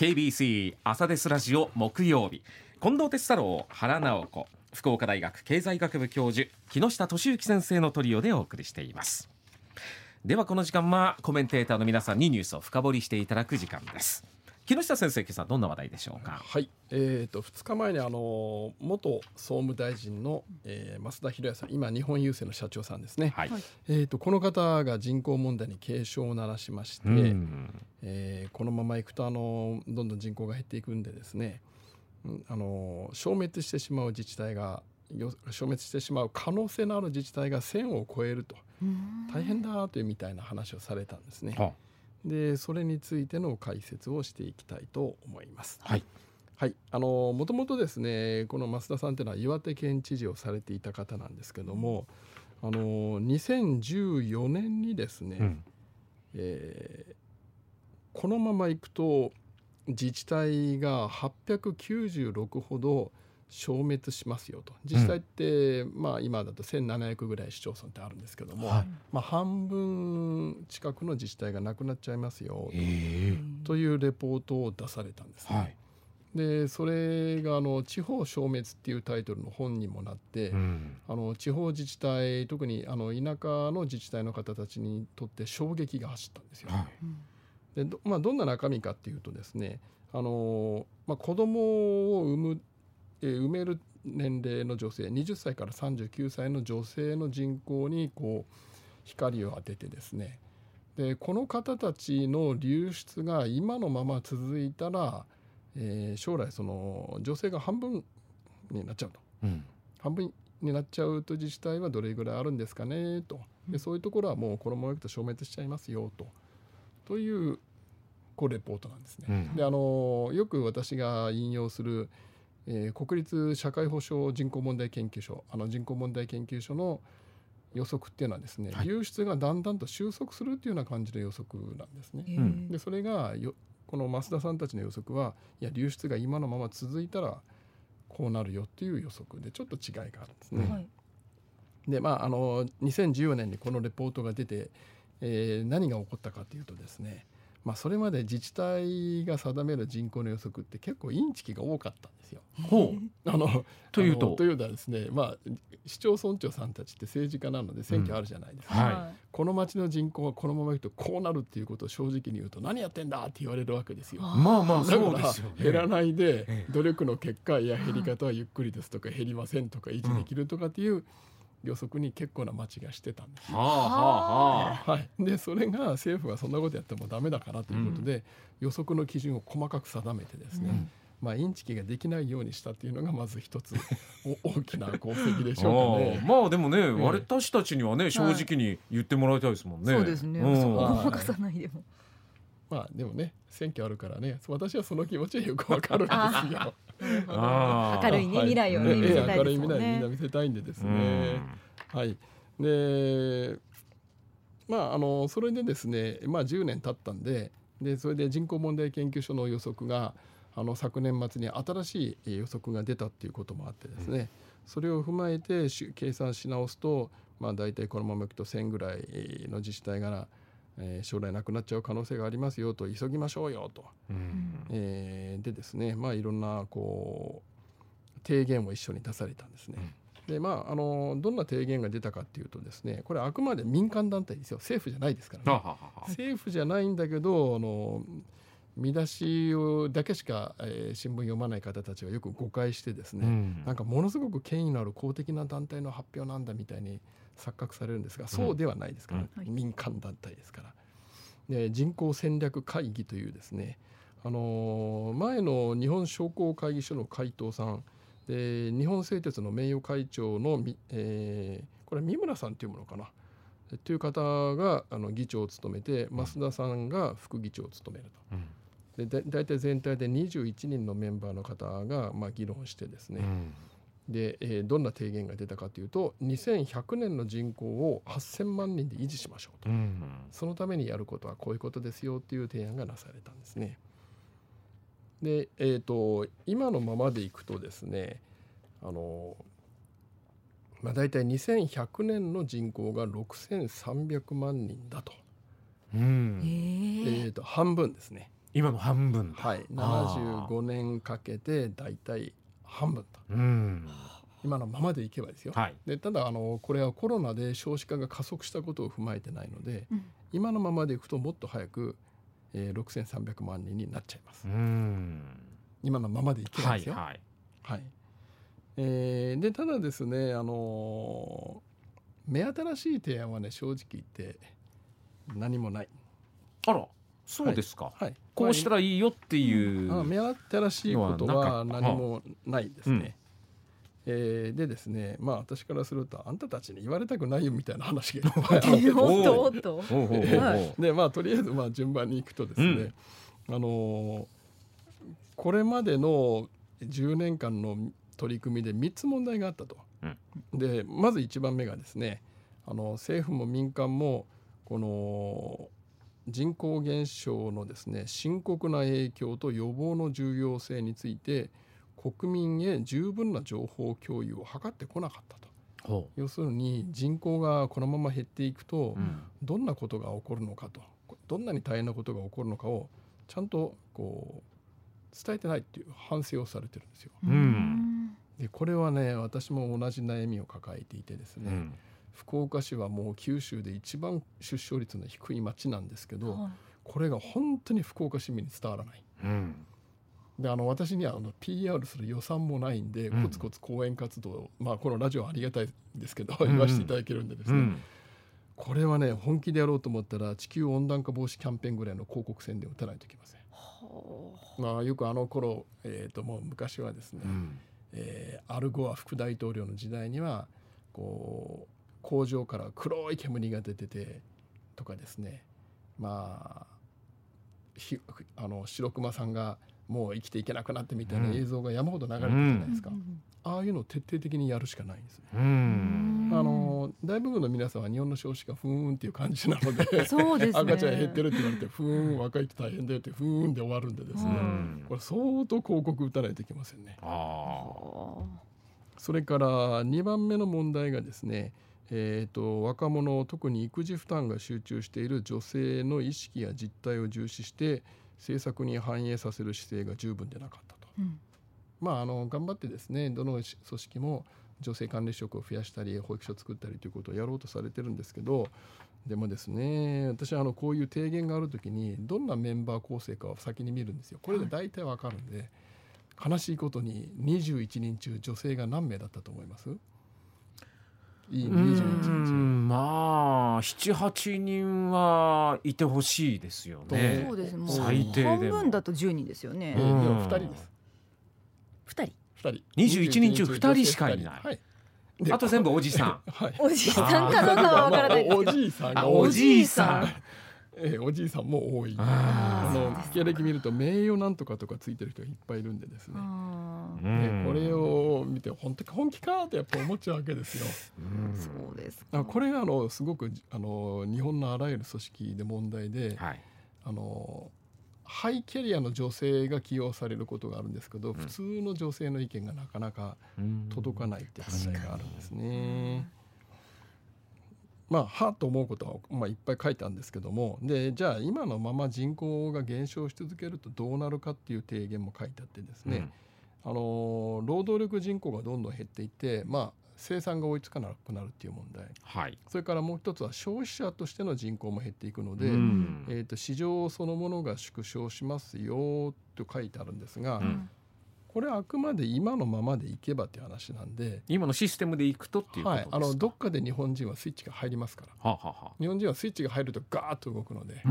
KBC 朝ですラジオ木曜日。近藤哲太郎原直子福岡大学経済学部教授木下俊之先生のトリオでお送りしています。ではこの時間はコメンテーターの皆さんにニュースを深掘りしていただく時間です。木下先生今朝どんな話題でしょうか？はい、えー、と2日前にあの元総務大臣の、えー、増田博也さん今日本郵政の社長さんですね、はい、えー、とこの方が人口問題に警鐘を鳴らしまして、えー、このままいくとあのどんどん人口が減っていくんでですね。あの消滅してしまう自治体が消滅してしまう可能性のある自治体が1,000を超えると。大変だというみたいな話をされたんですね。はあ、でそれについての解説をしていきたいと思います。はい。はい、あのもともとですねこの増田さんというのは岩手県知事をされていた方なんですけどもあの2014年にですね、うん、えー、このままいくと自治体が896ほど消滅しますよと。実際って、うん、まあ、今だと1700ぐらい市町村ってあるんですけども、はい、まあ、半分近くの自治体がなくなっちゃいますよというレポートを出されたんですね。はい。でそれがあの「地方消滅」っていうタイトルの本にもなって、うん、あの地方自治体特にあの田舎の自治体の方たちにとって衝撃が走ったんですよ。はい、でど,、まあ、どんな中身かっていうとですねあの、まあ、子供を産む、えー、産める年齢の女性20歳から39歳の女性の人口にこう光を当ててですね。でこの方たちの流出が今のまま続いたら、えー、将来その女性が半分になっちゃうと、うん、半分になっちゃうと自治体はどれぐらいあるんですかねと。でそういうところはもうこのままいくと消滅しちゃいますよと。というこうレポートなんですね。うん、であのよく私が引用する、えー、国立社会保障人口問題研究所あの人口問題研究所の予測っていうのはですね、はい、流出がだんだんと収束するっていうような感じの予測なんですね。でそれがよこの増田さんたちの予測はいや流出が今のまま続いたらこうなるよっていう予測でちょっと違いがあるんですね。はい、でまああの2014年にこのレポートが出て、えー、何が起こったかというとですねまあ、それまで自治体が定める人口の予測って結構インチキが多かったんですよ。ほう。あの というと。というのはですね、まあ、市町村長さんたちって政治家なので選挙あるじゃないですか、うんはい、この町の人口がこのままいくとこうなるっていうことを正直に言うと何やってんだって言われるわけですよ。まあまあそうですよ、ね、減らないで努力の結果いや減り方はゆっくりですとか減りませんとか維持できるとかっていう、うん予測に結構な町がしてたんですはあはあ、はい、でそれが政府はそんなことやってもダメだからということで、うん、予測の基準を細かく定めてですね、うん、まあ、インチキができないようにしたっていうのがまず一つ 大きな功績でしょうかね。まあでもね、えー、私たちにはね正直に言ってもらいたいですもんね。そうですね。うん、ごまかさないでも。まあでもね選挙あるからね私はその気持ちはよくわかるんですよ。明るいね未来をね、見せたい明るい未来みんな見せたいんでですね。はい。でまああのそれでですねまあ10年経ったんででそれで人口問題研究所の予測があの昨年末に新しい予測が出たっていうこともあってですね、それを踏まえて計算し直すと、まあ、大体このままいくと1,000ぐらいの自治体がえー、将来なくなっちゃう可能性がありますよと急ぎましょうよと、うん、えー、でですねまあいろんなこう提言を一緒に出されたんですね。うん、でまああのどんな提言が出たかっていうとですねこれあくまで民間団体ですよ。政府じゃないですからね。政府じゃないんだけどあの見出しをだけしか、えー、新聞読まない方たちはよく誤解してですね、うん、なんかものすごく権威のある公的な団体の発表なんだみたいに錯覚されるんですがそうではないですから、うん、民間団体ですから。で人口戦略会議というですね、あのー、前の日本商工会議所の会頭さんで日本製鉄の名誉会長の、えー、これ三村さんというものかなという方があの議長を務めて増田さんが副議長を務めると。うんで大体全体で21人のメンバーの方がまあ議論してですね、うん、で、えー、どんな提言が出たかというと2100年の人口を8000万人で維持しましょうと、うん、そのためにやることはこういうことですよっていう提案がなされたんですね。で、えーと、今のままでいくとですねあの、まあ、大体2100年の人口が6300万人だと。うん、えーと半分ですね。今の半分はい。75年かけてだいたい半分と、うん、今のままでいけばですよ、はい、でただあのこれはコロナで少子化が加速したことを踏まえてないので、うん、今のままでいくともっと早く、えー、6300万人になっちゃいます。今のままでいけばですよ。はい、はい。はい、えー、でただですね、あのー、目新しい提案はね正直言って何もない。あらそうですか、はい、こうしたらいいよっていう、うん、目新しいことは何もないですね。えー、でですねまあ私からするとあんたたちに言われたくないよみたいな話がでまあとりあえずまあ順番にいくとですね、うん、あのー、これまでの10年間の取り組みで3つ問題があったと。うん、でまず1番目がですねあの政府も民間もこの人口減少のですね深刻な影響と予防の重要性について国民へ十分な情報共有を図ってこなかったと。要するに人口がこのまま減っていくと、どんなことが起こるのかとどんなに大変なことが起こるのかをちゃんとこう伝えてないっていう反省をされてるんですよ。うん、でこれはね私も同じ悩みを抱えていてですね、うん、福岡市はもう九州で一番出生率の低い町なんですけど、はい、これが本当に福岡市民に伝わらない。うん。であの私にはあの PR する予算もないんで、うん、コツコツ講演活動、まあ、このラジオはありがたいですけど、言わせていただけるんでですね、うん、これはね本気でやろうと思ったら地球温暖化防止キャンペーンぐらいの広告宣伝を打たないといけません。まあ、よくあの頃、えー、ともう昔はですね、うん、えー、アルゴア副大統領の時代にはこう工場から黒い煙が出ててとかですね。まああの白熊さんがもう生きていけなくなってみたいな映像が山ほど流れてるじゃないですか、うん、ああいうのを徹底的にやるしかないんですね。あの大部分の皆さんは日本の少子化ふーんっていう感じなのでそうです、ね、赤ちゃん減ってるって言われてふーん若い人大変だよってふーんで終わるんでですね。これ相当広告打たないといけませんね。それから2番目の問題がですねえーと若者特に育児負担が集中している女性の意識や実態を重視して政策に反映させる姿勢が十分でなかったと、うん、まああの頑張ってですねどの組織も女性管理職を増やしたり保育所を作ったりということをやろうとされてるんですけどでもですね私はあのこういう提言がある時にどんなメンバー構成かを先に見るんですよ。これで大体わかるんで、はい、悲しいことに21人中女性が何名だったと思います？いいまあ七八人はいてほしいですよね。そうです最低で半分だと十人ですよね。二人です。二人。二人。二十一人中二人しかいない。はい。あと全部おじさん。はい、おじさんかどうかはわからない おじいさんおじいさん。えー、おじいさんも多い。あの経歴見ると名誉なんとかとかついてる人がいっぱいいるんでですね。でこれを見て本当か本気かってやっぱ思っちゃうわけですよ。そうですこれがあのすごくあの日本のあらゆる組織で問題で、はい、あのハイキャリアの女性が起用されることがあるんですけど、うん、普通の女性の意見がなかなか届かないって問題があるんですね。まあはと思うことは、まあ、いっぱい書いたんですけどもでじゃあ今のまま人口が減少し続けるとどうなるかっていう提言も書いてあってですね、うん、あの労働力人口がどんどん減っていってまあ生産が追いつかなくなるっていう問題、はい、それからもう一つは消費者としての人口も減っていくので、うん、えー、と市場そのものが縮小しますよと書いてあるんですが、うんこれはあくまで今のままでいけばっていう話なんで。今のシステムでいくとっていうことですか、はい、あのどっかで日本人はスイッチが入りますから、ははは日本人はスイッチが入るとガーッと動くので、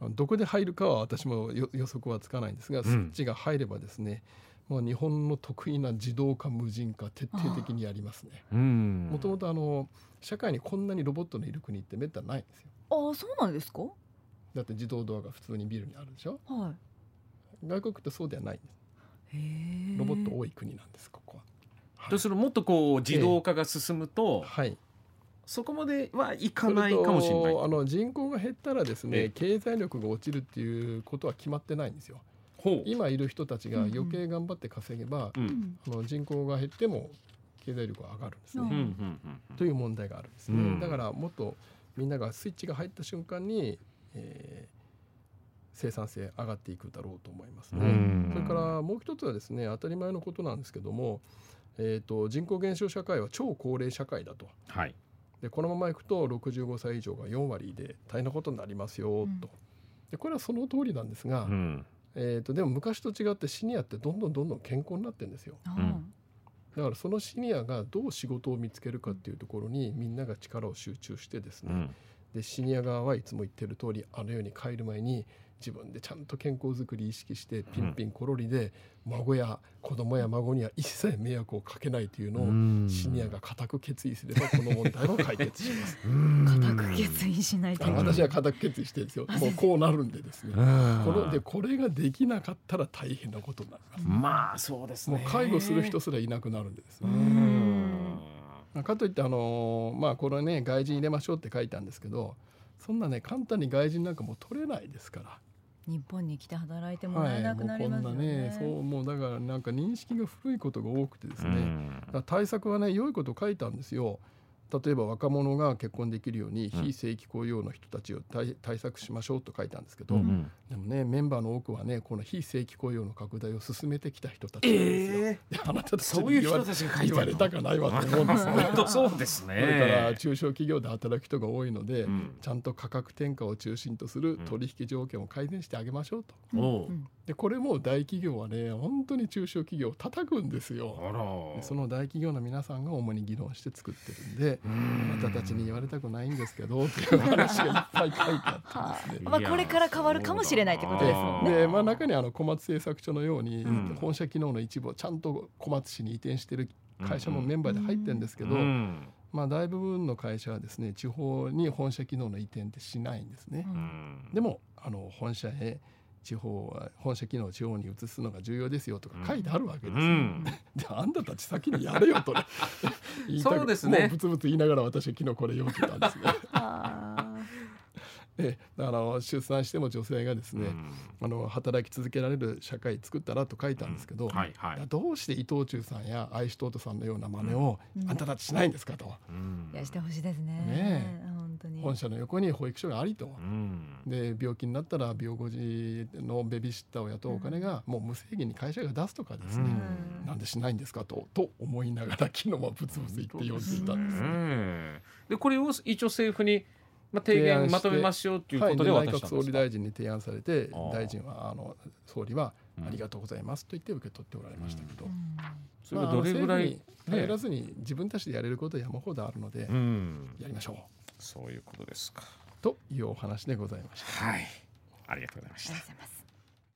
うん、どこで入るかは私も予測はつかないんですが、スイッチが入ればですねもう日本の得意な自動化無人化徹底的にやりますね。もともとあの社会にこんなにロボットのいる国ってめったにないんですよ。ああそうなんですか？だって自動ドアが普通にビルにあるでしょ、はい、外国ってそうではないんですロボット多い国なんですここは。はい、とするもっとこう自動化が進むと、はい、そこまではいかないかもしれない。あの人口が減ったらですね、経済力が落ちるっていうことは決まってないんですよ。今いる人たちが余計頑張って稼げば、うん。うん、あの人口が減っても経済力が上がるんですね、うん、という問題があるんですね、だからもっとみんながスイッチが入った瞬間に、えー、生産性上がっていくだろうと思いますね。それからもう一つはですね当たり前のことなんですけども、えーと、人口減少社会は超高齢社会だと。はい、でこのままいくと65歳以上が4割で大変なことになりますよと。うん、でこれはその通りなんですが、うん、えーと、でも昔と違ってシニアってどんどんどんどん健康になってるんですよ。うん。だからそのシニアがどう仕事を見つけるかっていうところにみんなが力を集中してですね、うん、でシニア側はいつも言ってる通りあの世に帰る前に自分でちゃんと健康づくり意識してピンピンコロリで孫や子供や孫には一切迷惑をかけないというのをシニアが固く決意すればこの問題は解決します。固く決意しないと私は固く決意してるんですよ。もうこうなるんでですね。このでこれができなかったら大変なことになります。まあそうですね。もう介護する人すらいなくなるんでですね。かといってあのまあこれね外人入れましょうって書いたんですけどそんなね簡単に外人なんかも取れないですから。日本に来て働いてもらえなくなりますよね。はい、そうもうだからなんか認識が古いことが多くてですね、対策はね良いこと書いたんですよ。例えば若者が結婚できるように非正規雇用の人たちを対策しましょうと書いたんですけど、うん、でもねメンバーの多くはねこの非正規雇用の拡大を進めてきた人たちなんですよ。えー、あなたたちそういう人たちが言われたかないわと思うんですね。そうですね。それから中小企業で働く人が多いので、うん、ちゃんと価格転嫁を中心とする取引条件を改善してあげましょうと。うん、でこれも大企業はね本当に中小企業を叩くんですよ。その大企業の皆さんが主に議論して作ってるんで、あなたたちに言われたくないんですけどっていう話がいっぱい書いてあってですね。まあこれから変わるかもしれないってことですもんね。でまあ中にあの小松製作所のように、本社機能の一部をちゃんと小松市に移転してる会社もメンバーで入ってるんですけど。まあ、大部分の会社はですね地方に本社機能の移転ってしないんですね。でもあの本社へ地方は本社機能を地方に移すのが重要ですよとか書いてあるわけですよ。うん、であんたたち先にやれよと、ね、言いたそうですね。もうブツブツ言いながら私は昨日これ読んでたんですね。であの出産しても女性がですね、うん、あの働き続けられる社会作ったらと書いたんですけど、うん。はいはい、どうして伊藤忠さんや愛しとうとさんのような真似を、あんたたちしないんですかと。いやしてほしいですね。ね本社の横に保育所がありと、で病気になったら病後児のベビーシッターを雇うお金がもう無制限に会社が出すとかですね、なんでしないんですかとと思いながら昨日はブツブツ言って読んでいたんです、ね、でこれを一応政府にまあ、提言まとめましょうということではい、内閣総理大臣に提案されて大臣はあの総理はありがとうございますと言って受け取っておられましたけど、うん、それはどれぐらい、入らずに自分たちでやれることは山ほどあるので、やりましょうそういうことですかというお話でございました。はいありがとうございました。